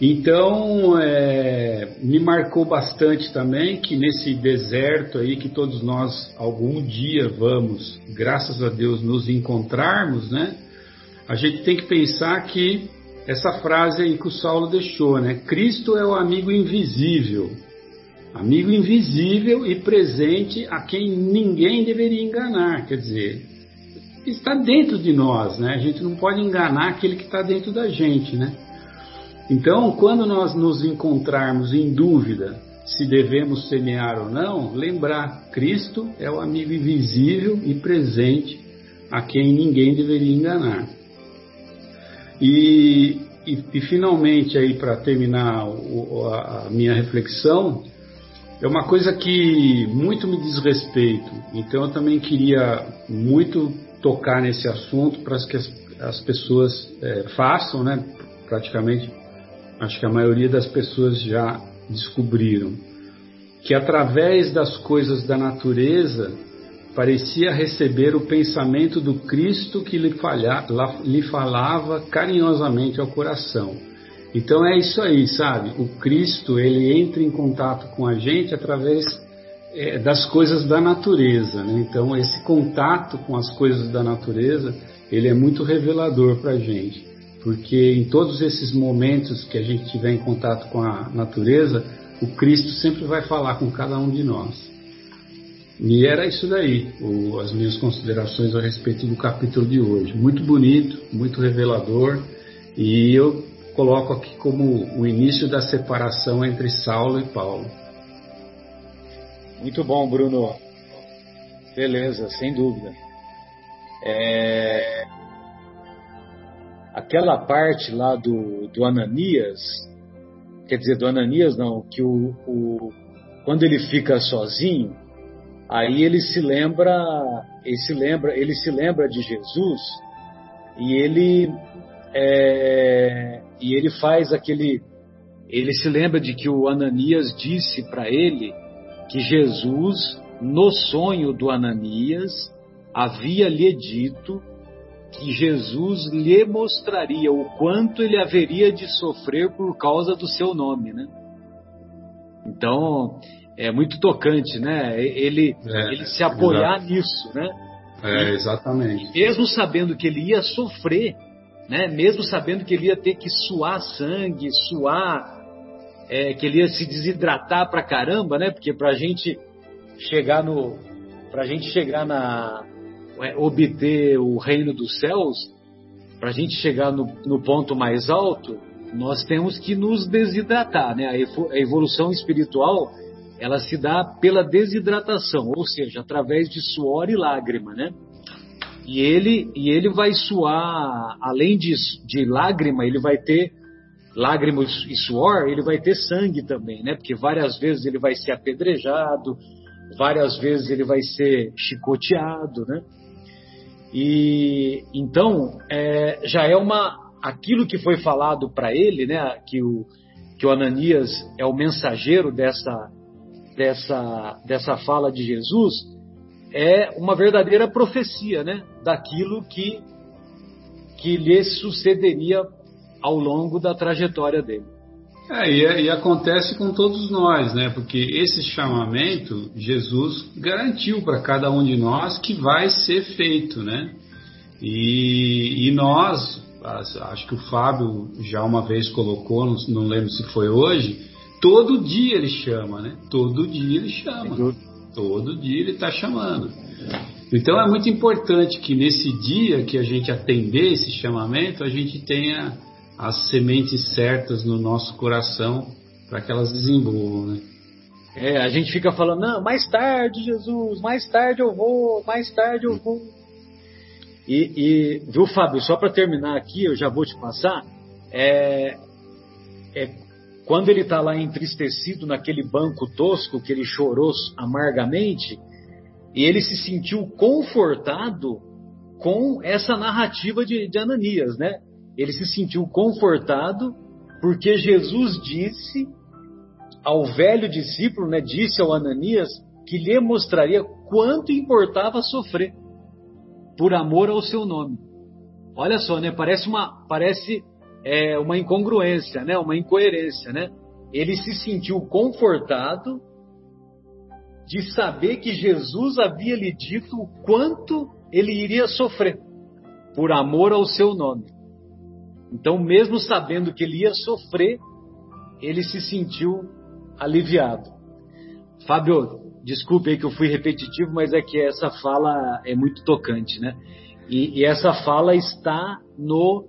Então, é, me marcou bastante também que nesse deserto aí que todos nós algum dia vamos, graças a Deus, nos encontrarmos, né? A gente tem que pensar que essa frase aí que o Saulo deixou, né? Cristo é o amigo invisível, amigo invisível e presente a quem ninguém deveria enganar, quer dizer, está dentro de nós, né? A gente não pode enganar aquele que está dentro da gente, né? Então, quando nós nos encontrarmos em dúvida se devemos semear ou não, lembrar: Cristo é o amigo invisível e presente a quem ninguém deveria enganar. E, e, e finalmente, aí para terminar o, a, a minha reflexão, é uma coisa que muito me diz respeito. Então, eu também queria muito tocar nesse assunto para que as, as pessoas é, façam, né, praticamente acho que a maioria das pessoas já descobriram, que através das coisas da natureza parecia receber o pensamento do Cristo que lhe, falha, lhe falava carinhosamente ao coração. Então é isso aí, sabe? O Cristo ele entra em contato com a gente através é, das coisas da natureza. Né? Então esse contato com as coisas da natureza ele é muito revelador para a gente porque em todos esses momentos que a gente tiver em contato com a natureza, o Cristo sempre vai falar com cada um de nós. E era isso daí, o, as minhas considerações a respeito do capítulo de hoje. Muito bonito, muito revelador, e eu coloco aqui como o início da separação entre Saulo e Paulo. Muito bom, Bruno. Beleza, sem dúvida. É, aquela parte lá do, do Ananias, quer dizer, do Ananias não, que o, o, quando ele fica sozinho, aí ele se lembra, ele se lembra, ele se lembra de Jesus e ele é, e ele faz aquele, ele se lembra de que o Ananias disse para ele que Jesus no sonho do Ananias havia lhe dito que Jesus lhe mostraria o quanto ele haveria de sofrer por causa do seu nome, né? Então, é muito tocante, né? Ele, é, ele se apoiar nisso, né? É, exatamente. E mesmo sabendo que ele ia sofrer, né? Mesmo sabendo que ele ia ter que suar sangue, suar, é, que ele ia se desidratar pra caramba, né? Porque pra gente chegar no, pra gente chegar na, obter o reino dos céus, para a gente chegar no, no, ponto mais alto, nós temos que nos desidratar, né? A evolução espiritual ela se dá pela desidratação, ou seja, através de suor e lágrima, né? E ele e ele vai suar, além de, de lágrima, ele vai ter lágrimas e suor, ele vai ter sangue também, né? Porque várias vezes ele vai ser apedrejado, várias vezes ele vai ser chicoteado, né? E então é, já é uma aquilo que foi falado para ele, né? Que o que o Ananias é o mensageiro dessa dessa dessa fala de Jesus é uma verdadeira profecia, né? Daquilo que que lhe sucederia ao longo da trajetória dele. É, e, é, e, acontece com todos nós, né? Porque esse chamamento Jesus garantiu para cada um de nós que vai ser feito, né? E, e, nós, acho que o Fábio já uma vez colocou, não, não lembro se foi hoje, todo dia ele chama, né? Todo dia ele chama. Todo dia ele está chamando. Então é muito importante que nesse dia que a gente atender esse chamamento, a gente tenha as sementes certas no nosso coração para que elas desenvolvam, né? É, a gente fica falando, não, mais tarde, Jesus, mais tarde eu vou, mais tarde eu vou. E, e viu, Fábio, só para terminar aqui, eu já vou te passar, é, é quando ele está lá entristecido naquele banco tosco que ele chorou amargamente, e ele se sentiu confortado com essa narrativa de, de Ananias, né? Ele se sentiu confortado porque Jesus disse ao velho discípulo, né, disse ao Ananias que lhe mostraria quanto importava sofrer por amor ao seu nome. Olha só, né? Parece uma parece é, uma incongruência, né? Uma incoerência, né? Ele se sentiu confortado de saber que Jesus havia lhe dito o quanto ele iria sofrer por amor ao seu nome. Então, mesmo sabendo que ele ia sofrer, ele se sentiu aliviado. Fábio, desculpe aí que eu fui repetitivo, mas é que essa fala é muito tocante, né? E, e essa fala está no,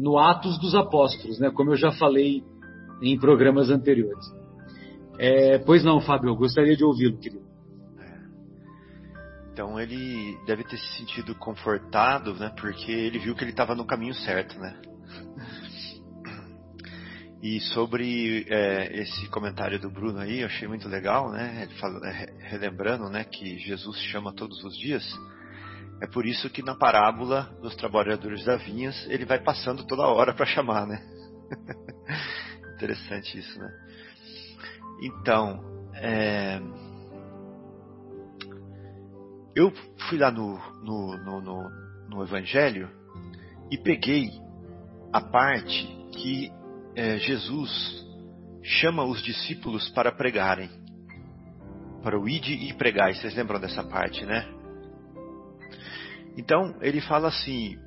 no Atos dos Apóstolos, né? Como eu já falei em programas anteriores. É, pois não, Fábio, eu gostaria de ouvi-lo, querido. Então ele deve ter se sentido confortado, né? Porque ele viu que ele estava no caminho certo, né? E sobre é, esse comentário do Bruno aí, eu achei muito legal, né? Ele fala, é, relembrando, né, que Jesus chama todos os dias. É por isso que na parábola dos trabalhadores da vinhas ele vai passando toda hora para chamar, né? (laughs) Interessante isso, né? Então, é... eu fui lá no, no, no, no, no Evangelho e peguei a parte que é, Jesus chama os discípulos para pregarem, para o ide e pregar. Vocês lembram dessa parte, né? Então ele fala assim: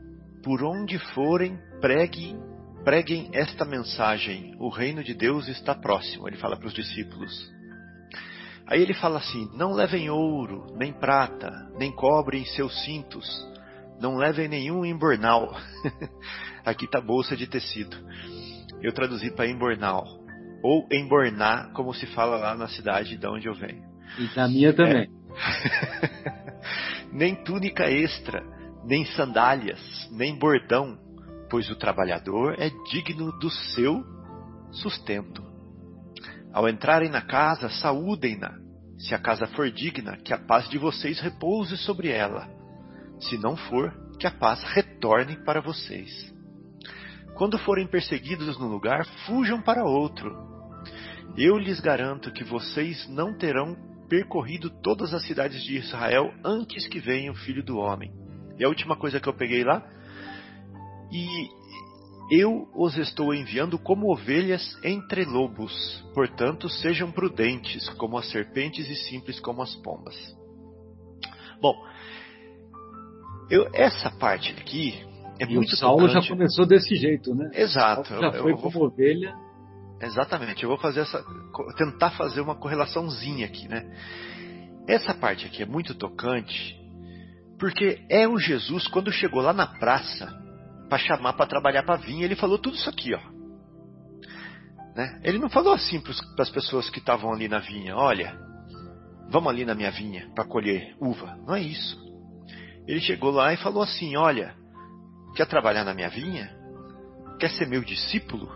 por onde forem, preguem, preguem esta mensagem. O reino de Deus está próximo. Ele fala para os discípulos. Aí ele fala assim: não levem ouro, nem prata, nem cobre em seus cintos, não levem nenhum embornal. (laughs) Aqui está bolsa de tecido. Eu traduzi para embornal. Ou embornar, como se fala lá na cidade de onde eu venho. E na minha também. É. (laughs) nem túnica extra, nem sandálias, nem bordão, pois o trabalhador é digno do seu sustento. Ao entrarem na casa, saúdem-na. Se a casa for digna, que a paz de vocês repouse sobre ela. Se não for, que a paz retorne para vocês. Quando forem perseguidos num lugar, fujam para outro. Eu lhes garanto que vocês não terão percorrido todas as cidades de Israel antes que venha o Filho do Homem. E a última coisa que eu peguei lá. E eu os estou enviando como ovelhas entre lobos. Portanto, sejam prudentes como as serpentes e simples como as pombas. Bom, eu, essa parte aqui é e muito o Saulo tocante. já começou desse jeito, né? Exato. Já foi como vou... ovelha. Exatamente. Eu vou fazer essa, tentar fazer uma correlaçãozinha aqui, né? Essa parte aqui é muito tocante, porque é o Jesus quando chegou lá na praça para chamar para trabalhar para vinha, ele falou tudo isso aqui, ó. Né? Ele não falou assim para as pessoas que estavam ali na vinha, olha, vamos ali na minha vinha para colher uva. Não é isso. Ele chegou lá e falou assim, olha, Quer trabalhar na minha vinha? Quer ser meu discípulo?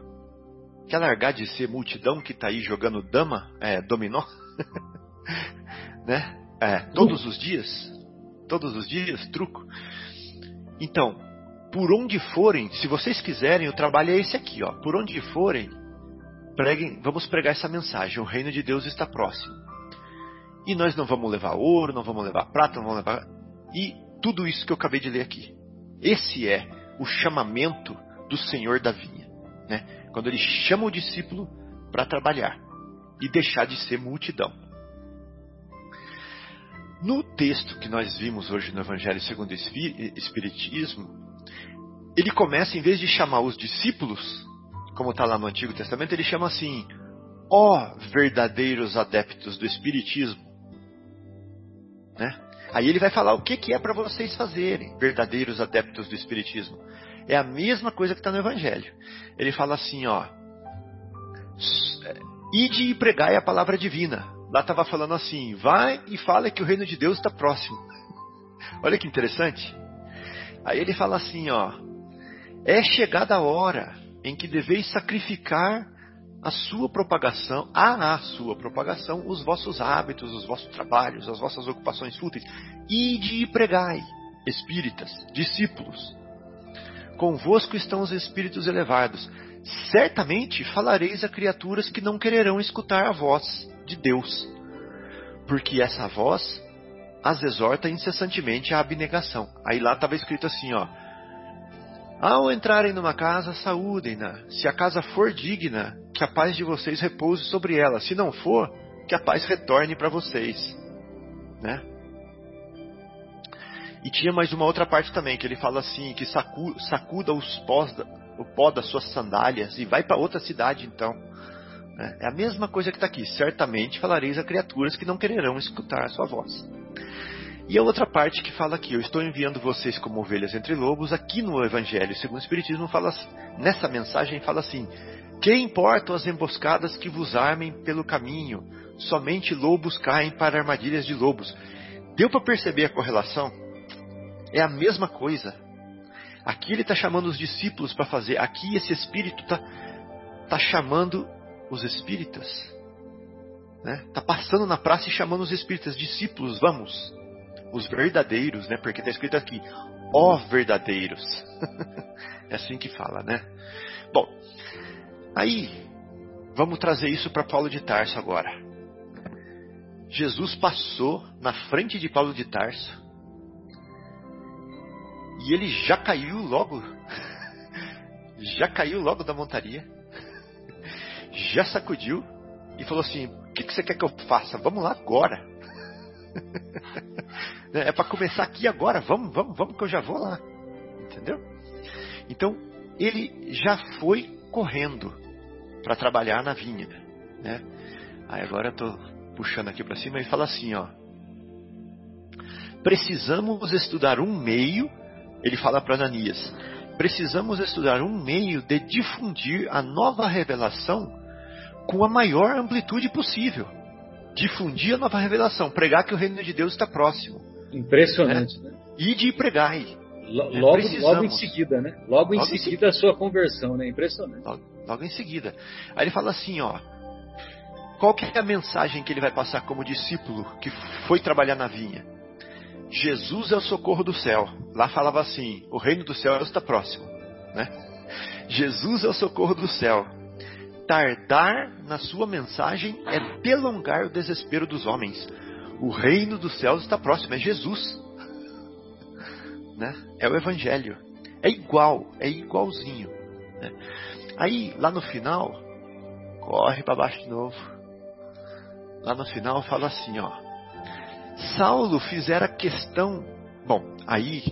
Quer largar de ser multidão que está aí jogando dama, é, dominó? (laughs) né? É, todos os dias? Todos os dias, truco. Então, por onde forem, se vocês quiserem, o trabalho é esse aqui, ó. Por onde forem, preguem, vamos pregar essa mensagem. O reino de Deus está próximo. E nós não vamos levar ouro, não vamos levar prata, não vamos levar. E tudo isso que eu acabei de ler aqui. Esse é o chamamento do Senhor da vinha. Né? Quando ele chama o discípulo para trabalhar e deixar de ser multidão. No texto que nós vimos hoje no Evangelho segundo o Espiritismo, ele começa, em vez de chamar os discípulos, como está lá no Antigo Testamento, ele chama assim: ó oh, verdadeiros adeptos do Espiritismo. Né? Aí ele vai falar o que, que é para vocês fazerem, verdadeiros adeptos do Espiritismo. É a mesma coisa que está no Evangelho. Ele fala assim, ó. Ide e pregai a palavra divina. Lá estava falando assim, vai e fala que o reino de Deus está próximo. (laughs) Olha que interessante. Aí ele fala assim, ó. É chegada a hora em que deveis sacrificar a sua propagação, a, a sua propagação, os vossos hábitos, os vossos trabalhos, as vossas ocupações fúteis. E pregai, espíritas, discípulos. Convosco estão os espíritos elevados. Certamente falareis a criaturas que não quererão escutar a voz de Deus, porque essa voz as exorta incessantemente à abnegação. Aí lá estava escrito assim, ó. Ao entrarem numa casa, saúdem-na. Se a casa for digna, que a paz de vocês repouse sobre ela. Se não for, que a paz retorne para vocês. Né? E tinha mais uma outra parte também, que ele fala assim, que sacu, sacuda os pós da, o pó das suas sandálias e vai para outra cidade então. Né? É a mesma coisa que está aqui. Certamente falareis a criaturas que não quererão escutar a sua voz. E a outra parte que fala aqui, eu estou enviando vocês como ovelhas entre lobos, aqui no Evangelho, segundo o Espiritismo, fala, nessa mensagem fala assim: Que importam as emboscadas que vos armem pelo caminho? Somente lobos caem para armadilhas de lobos. Deu para perceber a correlação? É a mesma coisa. Aqui ele está chamando os discípulos para fazer, aqui esse Espírito está tá chamando os espíritas. Está né? Tá passando na praça e chamando os espíritas, discípulos, vamos os verdadeiros, né? Porque está escrito aqui, ó verdadeiros. (laughs) é assim que fala, né? Bom, aí vamos trazer isso para Paulo de Tarso agora. Jesus passou na frente de Paulo de Tarso e ele já caiu logo, (laughs) já caiu logo da montaria, (laughs) já sacudiu e falou assim: O que, que você quer que eu faça? Vamos lá agora. É para começar aqui agora, vamos, vamos, vamos que eu já vou lá. Entendeu? Então, ele já foi correndo para trabalhar na vinha, né? Aí agora eu tô puxando aqui para cima e fala assim, ó: Precisamos estudar um meio, ele fala para Ananias, precisamos estudar um meio de difundir a nova revelação com a maior amplitude possível difundir a nova revelação, pregar que o reino de Deus está próximo. Impressionante, né? né? Ide e pregai. Logo, é, logo em seguida, né? Logo, logo em seguida, seguida a sua conversão, né? Impressionante. Logo, logo, em seguida. Aí ele fala assim, ó. Qual que é a mensagem que ele vai passar como discípulo que foi trabalhar na vinha? Jesus é o socorro do céu. Lá falava assim: o reino do céu está próximo, né? Jesus é o socorro do céu tardar na sua mensagem é delongar o desespero dos homens. O reino dos céus está próximo, é Jesus. (laughs) Né? É o Evangelho. É igual, é igualzinho. Né? Aí, lá no final, corre para baixo de novo. Lá no final fala assim, ó. Saulo fizera questão. Bom, aí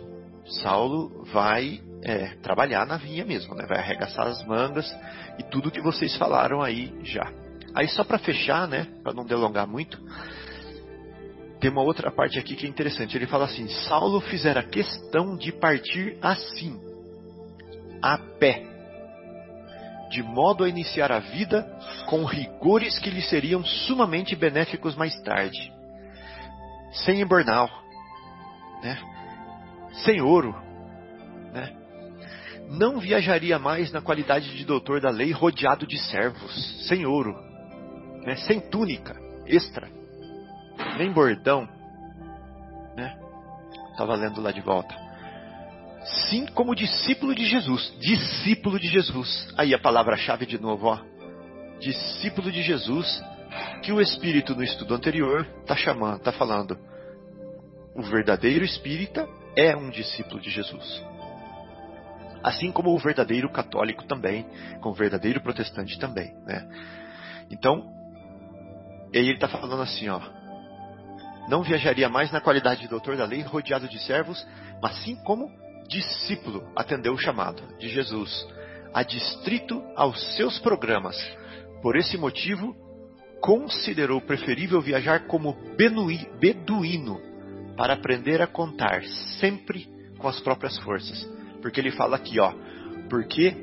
Saulo vai é, trabalhar na vinha mesmo, né? Vai arregaçar as mangas e tudo que vocês falaram aí já. Aí só para fechar, né, para não delongar muito, tem uma outra parte aqui que é interessante. Ele fala assim: Saulo fizera questão de partir assim, a pé, de modo a iniciar a vida com rigores que lhe seriam sumamente benéficos mais tarde, sem embornal, né? sem ouro? Não viajaria mais na qualidade de doutor da lei rodeado de servos, sem ouro, né, sem túnica extra, nem bordão, né? Estava lendo lá de volta. Sim, como discípulo de Jesus, discípulo de Jesus. Aí a palavra-chave de novo, ó. Discípulo de Jesus, que o Espírito no estudo anterior está chamando, está falando. O verdadeiro espírita é um discípulo de Jesus. Assim como o verdadeiro católico também, como o verdadeiro protestante também, né? Então, ele está falando assim, ó. Não viajaria mais na qualidade de doutor da lei, rodeado de servos, mas sim como discípulo atendeu o chamado de Jesus, adstrito aos seus programas. Por esse motivo, considerou preferível viajar como beduíno para aprender a contar sempre com as próprias forças. Porque ele fala aqui, ó, porque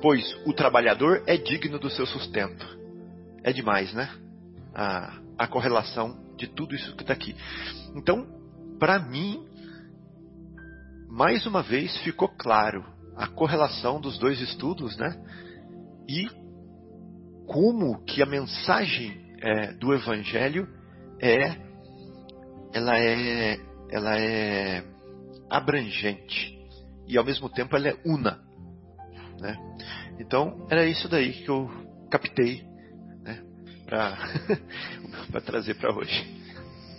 pois o trabalhador é digno do seu sustento. É demais, né? A, a correlação de tudo isso que está aqui. Então, para mim, mais uma vez ficou claro a correlação dos dois estudos, né? E como que a mensagem é, do Evangelho é, ela é, ela é abrangente e ao mesmo tempo ela é una, né? Então era isso daí que eu captei, né? Para (laughs) trazer para hoje.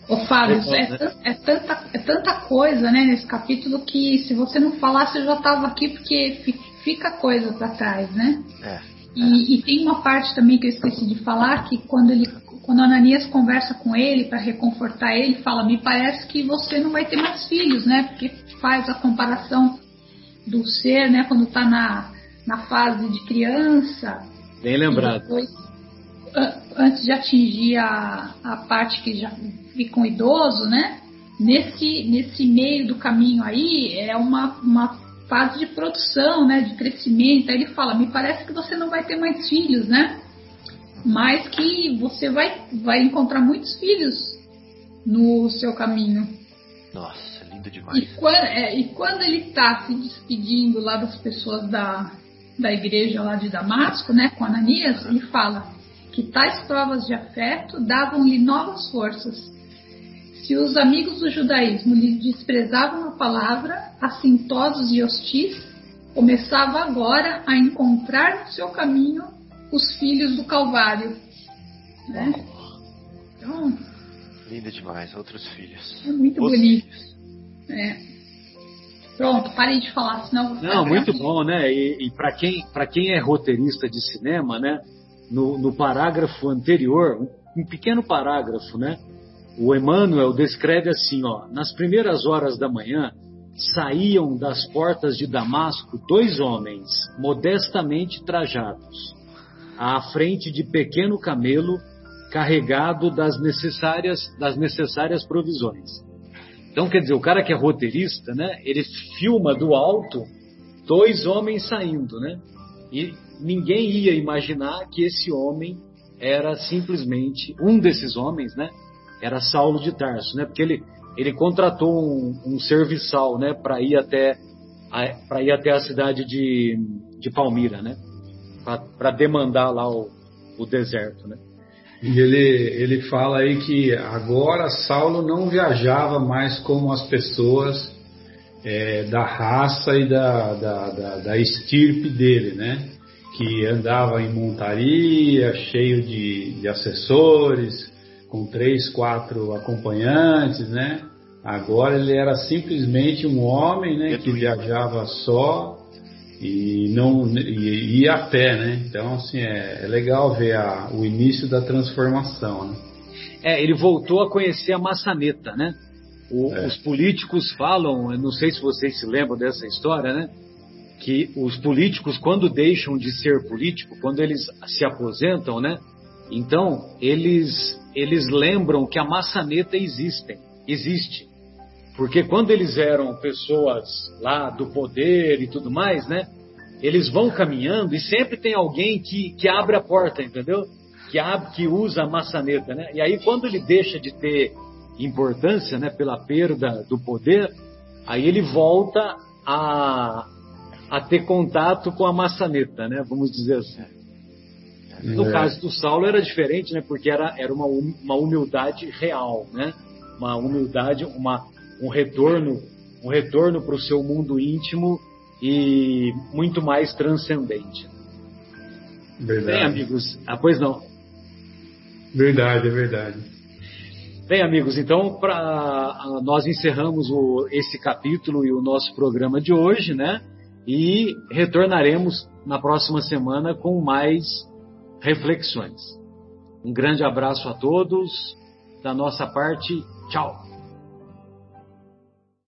Ô Fábio, é, né? é, tanta, é tanta coisa né, nesse capítulo que se você não falasse eu já estava aqui porque fica coisa para trás, né? É. E, e, tem uma parte também que eu esqueci de falar que quando ele, quando Ananias conversa com ele para reconfortar ele, fala: me parece que você não vai ter mais filhos, né? Porque faz a comparação do ser, né? Quando está na, na fase de criança. Bem lembrado. Depois, antes de atingir a, a parte que já fica um idoso, né? Nesse, nesse meio do caminho aí é uma, uma fase de produção, né? De crescimento. Aí ele fala, me parece que você não vai ter mais filhos, né? Mas que você vai, vai encontrar muitos filhos no seu caminho. Nossa, lindo demais. E quando, é, e quando ele está se despedindo lá das pessoas da, da igreja lá de Damasco, né, com Ananias, ele fala: que tais provas de afeto davam-lhe novas forças. Se os amigos do judaísmo lhe desprezavam a palavra, assintosos e hostis, começava agora a encontrar no seu caminho os filhos do Calvário. Né? Então, Linda demais, outros filhos. É muito os bonito. É. Pronto, parei de falar, senão. Não, muito bom, né? E, e para quem, quem é roteirista de cinema, né? no, no parágrafo anterior, um, um pequeno parágrafo, né? O Emmanuel descreve assim, ó, nas primeiras horas da manhã saíam das portas de Damasco dois homens modestamente trajados, à frente de pequeno camelo carregado das necessárias das necessárias provisões. Então, quer dizer, o cara que é roteirista, né? Ele filma do alto dois homens saindo, né? E ninguém ia imaginar que esse homem era simplesmente um desses homens, né? Era Saulo de Tarso, né? Porque ele ele contratou um, um serviçal, né? Para ir até para ir até a cidade de, de Palmira, né? Para demandar lá o, o deserto, né? E ele, ele fala aí que agora Saulo não viajava mais como as pessoas é, da raça e da, da, da, da estirpe dele, né? que andava em montaria, cheio de, de assessores, com três, quatro acompanhantes, né? Agora ele era simplesmente um homem, né, que viajava só e não e, ia a pé, né? Então assim é, é legal ver a, o início da transformação, né? É, ele voltou a conhecer a maçaneta, né? O, é. Os políticos falam, não sei se vocês se lembram dessa história, né? que os políticos, quando deixam de ser político, quando eles se aposentam, né? Então, eles, eles lembram que a maçaneta existe, existe. Porque quando eles eram pessoas lá do poder e tudo mais, né? Eles vão caminhando e sempre tem alguém que, que abre a porta, entendeu? Que, abre, que usa a maçaneta, né? E aí, quando ele deixa de ter importância, né? Pela perda do poder, aí ele volta a, a ter contato com a maçaneta, né? Vamos dizer assim. No é. caso do Saulo era diferente, né? Porque era, era uma, uma humildade real, né? Uma humildade, uma, um retorno, um retorno para o seu mundo íntimo e muito mais transcendente. Verdade. Bem, amigos. Ah, pois não. Verdade, é verdade. Bem, amigos, então pra, nós encerramos o, esse capítulo e o nosso programa de hoje, né? E retornaremos na próxima semana com mais reflexões. Um grande abraço a todos. Da nossa parte, tchau.